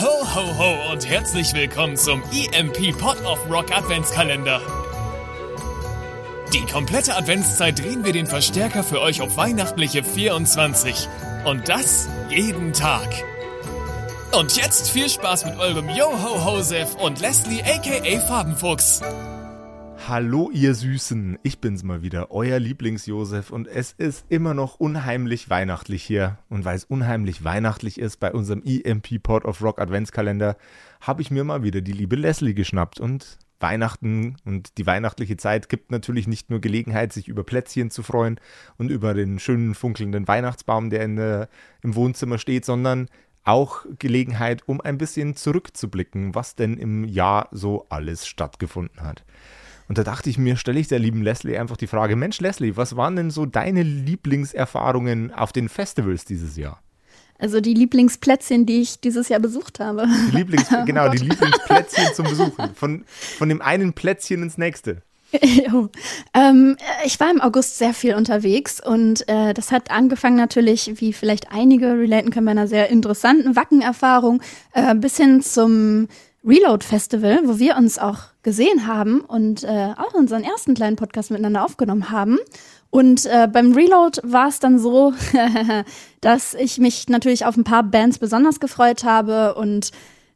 Ho, ho, ho und herzlich willkommen zum EMP Pot of Rock Adventskalender. Die komplette Adventszeit drehen wir den Verstärker für euch auf weihnachtliche 24. Und das jeden Tag. Und jetzt viel Spaß mit eurem Yo-Ho-Hosef und Leslie aka Farbenfuchs. Hallo ihr Süßen, ich bin's mal wieder, euer Lieblings-Josef und es ist immer noch unheimlich weihnachtlich hier. Und weil es unheimlich weihnachtlich ist bei unserem EMP Port of Rock Adventskalender, habe ich mir mal wieder die liebe Leslie geschnappt und Weihnachten und die weihnachtliche Zeit gibt natürlich nicht nur Gelegenheit, sich über Plätzchen zu freuen und über den schönen funkelnden Weihnachtsbaum, der in der, im Wohnzimmer steht, sondern auch Gelegenheit, um ein bisschen zurückzublicken, was denn im Jahr so alles stattgefunden hat. Und da dachte ich mir, stelle ich der lieben Leslie einfach die Frage, Mensch Leslie, was waren denn so deine Lieblingserfahrungen auf den Festivals dieses Jahr? Also die Lieblingsplätzchen, die ich dieses Jahr besucht habe. Die Lieblings, oh genau, die Lieblingsplätzchen zum Besuchen. Von, von dem einen Plätzchen ins nächste. ähm, ich war im August sehr viel unterwegs und äh, das hat angefangen natürlich, wie vielleicht einige relaten können, bei einer sehr interessanten Wackenerfahrung äh, bis hin zum Reload Festival, wo wir uns auch gesehen haben und äh, auch unseren ersten kleinen Podcast miteinander aufgenommen haben. Und äh, beim Reload war es dann so, dass ich mich natürlich auf ein paar Bands besonders gefreut habe und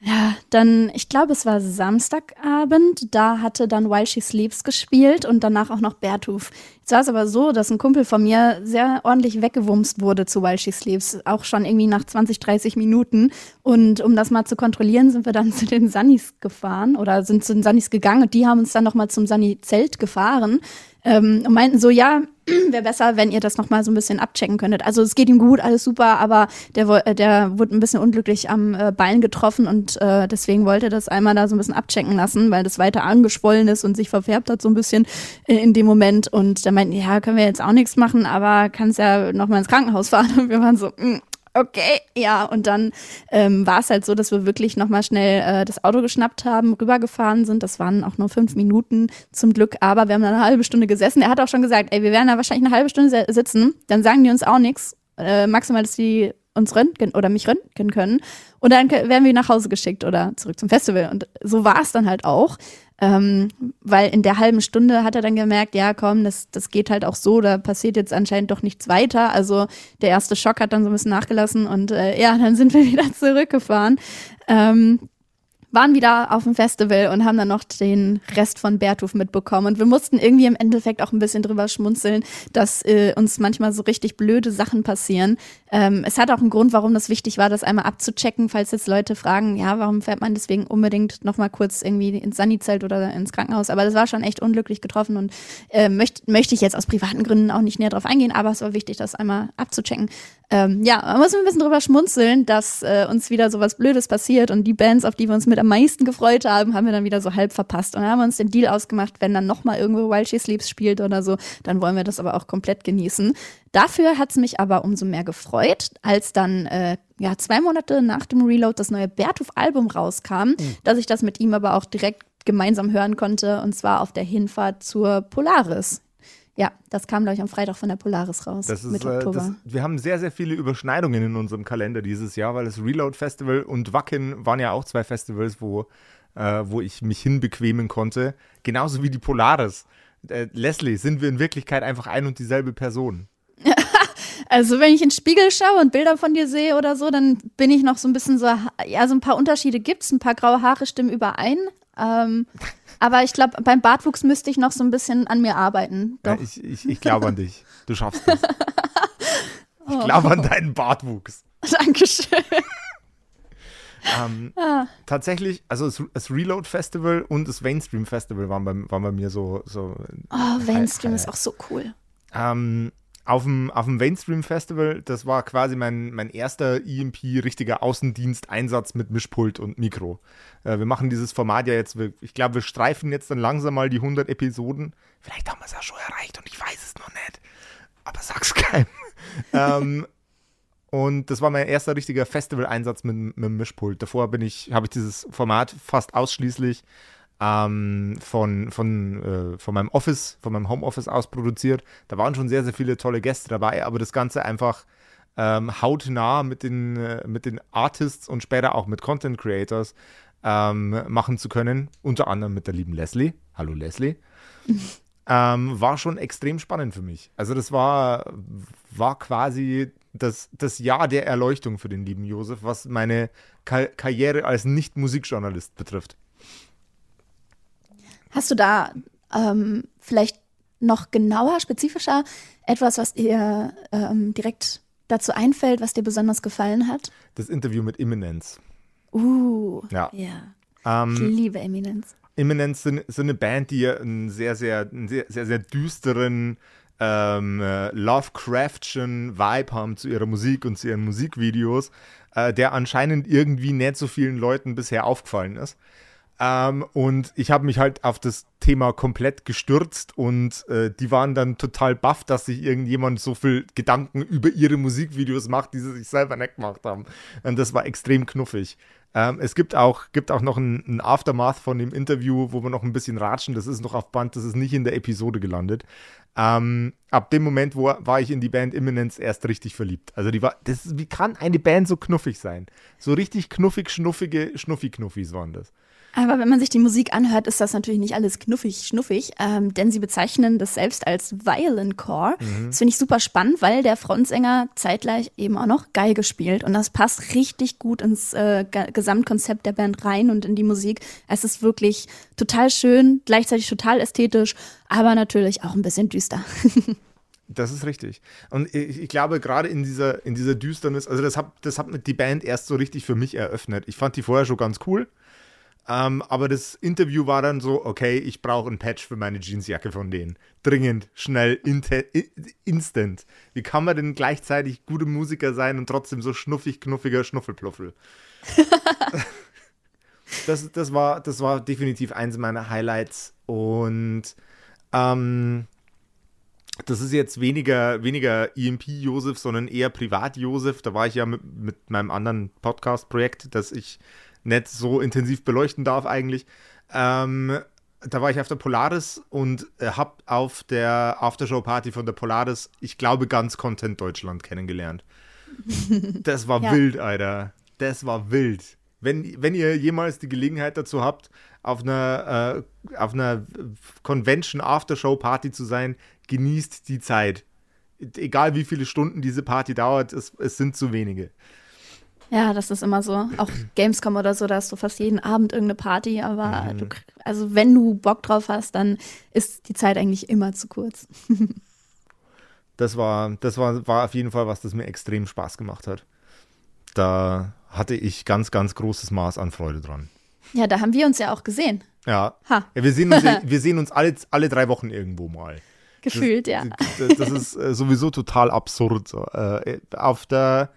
ja, dann, ich glaube, es war Samstagabend, da hatte dann While She Sleeps gespielt und danach auch noch Bertuf. Jetzt war es aber so, dass ein Kumpel von mir sehr ordentlich weggewumst wurde zu While She Sleeps, auch schon irgendwie nach 20, 30 Minuten. Und um das mal zu kontrollieren, sind wir dann zu den Sunnis gefahren oder sind zu den Sunnis gegangen und die haben uns dann nochmal zum Sunny-Zelt gefahren ähm, und meinten so, ja, wäre besser, wenn ihr das nochmal so ein bisschen abchecken könntet. Also es geht ihm gut, alles super, aber der, äh, der wurde ein bisschen unglücklich am äh, Bein getroffen und äh, deswegen wollte er das einmal da so ein bisschen abchecken lassen, weil das weiter angeschwollen ist und sich verfärbt hat so ein bisschen in, in dem Moment. Und da meinten, ja, können wir jetzt auch nichts machen, aber kannst ja nochmal ins Krankenhaus fahren. Und wir waren so, mh, mm, okay, ja. Und dann ähm, war es halt so, dass wir wirklich nochmal schnell äh, das Auto geschnappt haben, rübergefahren sind. Das waren auch nur fünf Minuten zum Glück, aber wir haben dann eine halbe Stunde gesessen. Er hat auch schon gesagt, ey, wir werden da wahrscheinlich eine halbe Stunde sitzen. Dann sagen die uns auch nichts. Äh, maximal, dass die uns röntgen oder mich röntgen können. Und dann werden wir nach Hause geschickt oder zurück zum Festival. Und so war es dann halt auch. Ähm, weil in der halben Stunde hat er dann gemerkt, ja komm, das, das geht halt auch so, da passiert jetzt anscheinend doch nichts weiter. Also der erste Schock hat dann so ein bisschen nachgelassen und äh, ja, dann sind wir wieder zurückgefahren. Ähm, waren wieder auf dem Festival und haben dann noch den Rest von Bertuf mitbekommen. Und wir mussten irgendwie im Endeffekt auch ein bisschen drüber schmunzeln, dass äh, uns manchmal so richtig blöde Sachen passieren. Ähm, es hat auch einen Grund, warum das wichtig war, das einmal abzuchecken, falls jetzt Leute fragen, ja, warum fährt man deswegen unbedingt nochmal kurz irgendwie ins Sani-Zelt oder ins Krankenhaus. Aber das war schon echt unglücklich getroffen und äh, möchte ich jetzt aus privaten Gründen auch nicht näher drauf eingehen, aber es war wichtig, das einmal abzuchecken. Ähm, ja, man muss ein bisschen drüber schmunzeln, dass äh, uns wieder so was Blödes passiert und die Bands, auf die wir uns mit am meisten gefreut haben, haben wir dann wieder so halb verpasst. Und dann haben wir uns den Deal ausgemacht, wenn dann nochmal irgendwo While She Sleeps spielt oder so, dann wollen wir das aber auch komplett genießen. Dafür hat es mich aber umso mehr gefreut, als dann äh, ja zwei Monate nach dem Reload das neue Bertuf-Album rauskam, mhm. dass ich das mit ihm aber auch direkt gemeinsam hören konnte und zwar auf der Hinfahrt zur Polaris ja, das kam, glaube ich, am Freitag von der Polaris raus. Das ist, Mitte Oktober. Das, wir haben sehr, sehr viele Überschneidungen in unserem Kalender dieses Jahr, weil das Reload Festival und Wacken waren ja auch zwei Festivals, wo, äh, wo ich mich hinbequemen konnte. Genauso wie die Polaris. Äh, Leslie, sind wir in Wirklichkeit einfach ein und dieselbe Person? Also wenn ich in den Spiegel schaue und Bilder von dir sehe oder so, dann bin ich noch so ein bisschen so, ja, so ein paar Unterschiede gibt es, ein paar graue Haare stimmen überein. Ähm, aber ich glaube, beim Bartwuchs müsste ich noch so ein bisschen an mir arbeiten. Ja, ich, ich, ich glaube an dich. Du schaffst es. Ich glaube an deinen Bartwuchs. Dankeschön. Ähm, ah. Tatsächlich, also das, das, Reload Festival und das Mainstream Festival waren bei, waren bei mir so. so oh, Mainstream ist auch so cool. Ähm, auf dem, auf dem Mainstream Festival, das war quasi mein, mein erster EMP richtiger Außendiensteinsatz mit Mischpult und Mikro. Äh, wir machen dieses Format ja jetzt, ich glaube, wir streifen jetzt dann langsam mal die 100 Episoden. Vielleicht haben wir es ja schon erreicht und ich weiß es noch nicht. Aber sag's keinem. ähm, und das war mein erster richtiger Festival-Einsatz mit, mit dem Mischpult. Davor ich, habe ich dieses Format fast ausschließlich ähm, von, von, äh, von meinem Office, von meinem Homeoffice aus produziert. Da waren schon sehr, sehr viele tolle Gäste dabei, aber das Ganze einfach ähm, hautnah mit den, äh, mit den Artists und später auch mit Content Creators ähm, machen zu können. Unter anderem mit der lieben Leslie. Hallo Leslie. ähm, war schon extrem spannend für mich. Also das war, war quasi das, das Jahr der Erleuchtung für den lieben Josef, was meine Ka Karriere als Nicht-Musikjournalist betrifft. Hast du da ähm, vielleicht noch genauer, spezifischer etwas, was dir ähm, direkt dazu einfällt, was dir besonders gefallen hat? Das Interview mit Imminence. Uh, ja. ja. Ähm, ich liebe Eminence. Imminence sind, sind eine Band, die einen sehr, sehr, einen sehr, sehr, sehr düsteren ähm, äh, Lovecraftschen Vibe haben zu ihrer Musik und zu ihren Musikvideos, äh, der anscheinend irgendwie nicht so vielen Leuten bisher aufgefallen ist. Ähm, und ich habe mich halt auf das Thema komplett gestürzt und äh, die waren dann total baff, dass sich irgendjemand so viel Gedanken über ihre Musikvideos macht, die sie sich selber nicht gemacht haben. Und das war extrem knuffig. Ähm, es gibt auch, gibt auch noch ein, ein, Aftermath von dem Interview, wo wir noch ein bisschen ratschen. Das ist noch auf Band, das ist nicht in der Episode gelandet. Ähm, ab dem Moment, wo war ich in die Band Imminence erst richtig verliebt. Also die war, das, wie kann eine Band so knuffig sein? So richtig knuffig, schnuffige Schnuffi-Knuffis waren das. Aber wenn man sich die Musik anhört, ist das natürlich nicht alles knuffig, schnuffig, ähm, denn sie bezeichnen das selbst als Violent Core. Mhm. Das finde ich super spannend, weil der Frontsänger zeitgleich eben auch noch Geige spielt und das passt richtig gut ins äh, Gesamtkonzept der Band rein und in die Musik. Es ist wirklich total schön, gleichzeitig total ästhetisch, aber natürlich auch ein bisschen düster. Das ist richtig. Und ich, ich, glaube, gerade in dieser, in dieser Düsternis, also das hat, das hat die Band erst so richtig für mich eröffnet. Ich fand die vorher schon ganz cool. Ähm, aber das Interview war dann so, okay, ich brauche ein Patch für meine Jeansjacke von denen. Dringend, schnell, instant. Wie kann man denn gleichzeitig gute Musiker sein und trotzdem so schnuffig, knuffiger Schnuffelpluffel? das, das, war, das war definitiv eins meiner Highlights. Und ähm, das ist jetzt weniger, weniger EMP-Josef, sondern eher Privat-Josef. Da war ich ja mit, mit meinem anderen Podcast-Projekt, das ich nicht so intensiv beleuchten darf eigentlich. Ähm, da war ich auf der Polaris und äh, habe auf der Aftershow-Party von der Polaris, ich glaube, ganz Content Deutschland kennengelernt. Das war ja. wild, Alter. Das war wild. Wenn, wenn ihr jemals die Gelegenheit dazu habt, auf einer, äh, auf einer Convention Aftershow Party zu sein, genießt die Zeit. Egal wie viele Stunden diese Party dauert, es, es sind zu wenige. Ja, das ist immer so. Auch Gamescom oder so, da hast du fast jeden Abend irgendeine Party, aber mhm. du, also wenn du Bock drauf hast, dann ist die Zeit eigentlich immer zu kurz. das war, das war, war auf jeden Fall was, das mir extrem Spaß gemacht hat. Da hatte ich ganz, ganz großes Maß an Freude dran. Ja, da haben wir uns ja auch gesehen. Ja. ja wir sehen uns, wir sehen uns alle, alle drei Wochen irgendwo mal. Gefühlt, das, ja. Das, das ist äh, sowieso total absurd. Äh, auf der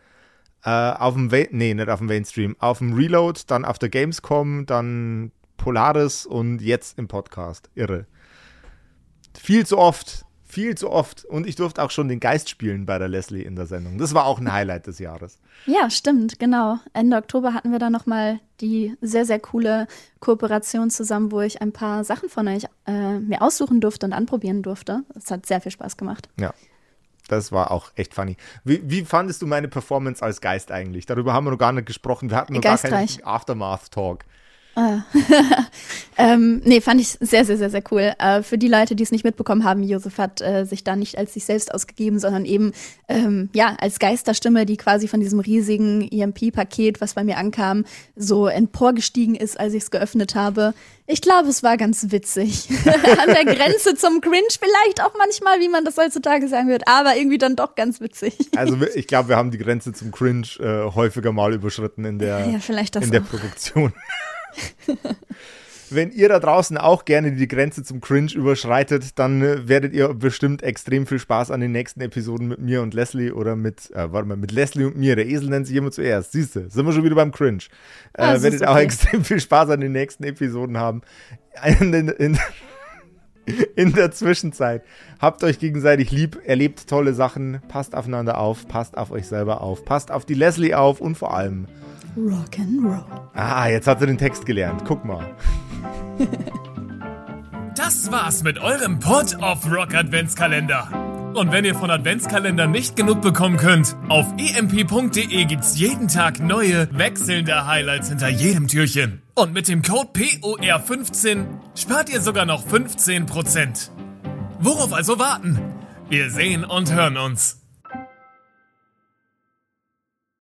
äh, auf dem, Va nee, nicht auf dem Mainstream, auf dem Reload, dann auf der Gamescom, dann Polaris und jetzt im Podcast. Irre. Viel zu oft, viel zu oft. Und ich durfte auch schon den Geist spielen bei der Leslie in der Sendung. Das war auch ein Highlight des Jahres. Ja, stimmt, genau. Ende Oktober hatten wir dann nochmal die sehr, sehr coole Kooperation zusammen, wo ich ein paar Sachen von euch äh, mir aussuchen durfte und anprobieren durfte. Es hat sehr viel Spaß gemacht. Ja, das war auch echt funny. Wie, wie, fandest du meine Performance als Geist eigentlich? Darüber haben wir noch gar nicht gesprochen. Wir hatten noch Geistreich. gar keinen Aftermath-Talk. Ah. ähm, nee, fand ich sehr, sehr, sehr, sehr cool. Äh, für die Leute, die es nicht mitbekommen haben, Josef hat äh, sich da nicht als sich selbst ausgegeben, sondern eben ähm, ja als Geisterstimme, die quasi von diesem riesigen EMP-Paket, was bei mir ankam, so emporgestiegen ist, als ich es geöffnet habe. Ich glaube, es war ganz witzig. An der Grenze zum Cringe vielleicht auch manchmal, wie man das heutzutage sagen wird, aber irgendwie dann doch ganz witzig. Also ich glaube, wir haben die Grenze zum Cringe äh, häufiger mal überschritten in der, ja, in der Produktion. Wenn ihr da draußen auch gerne die Grenze zum Cringe überschreitet, dann äh, werdet ihr bestimmt extrem viel Spaß an den nächsten Episoden mit mir und Leslie oder mit, äh, warte mal, mit Leslie und mir. Der Esel nennt sich immer zuerst. Siehst du, sind wir schon wieder beim Cringe. Äh, ah, werdet okay. auch extrem viel Spaß an den nächsten Episoden haben. In, in, in, der Zwischenzeit habt euch gegenseitig lieb, erlebt tolle Sachen, passt aufeinander auf, passt auf euch selber auf, passt auf die Leslie auf und vor allem Rock and Roll. Ah, jetzt hat sie den Text gelernt. Guck mal. das war's mit eurem Pod of Rock Adventskalender. Und wenn ihr von Adventskalendern nicht genug bekommen könnt, auf emp.de gibt's jeden Tag neue, wechselnde Highlights hinter jedem Türchen. Und mit dem Code POR15 spart ihr sogar noch 15%. Worauf also warten? Wir sehen und hören uns.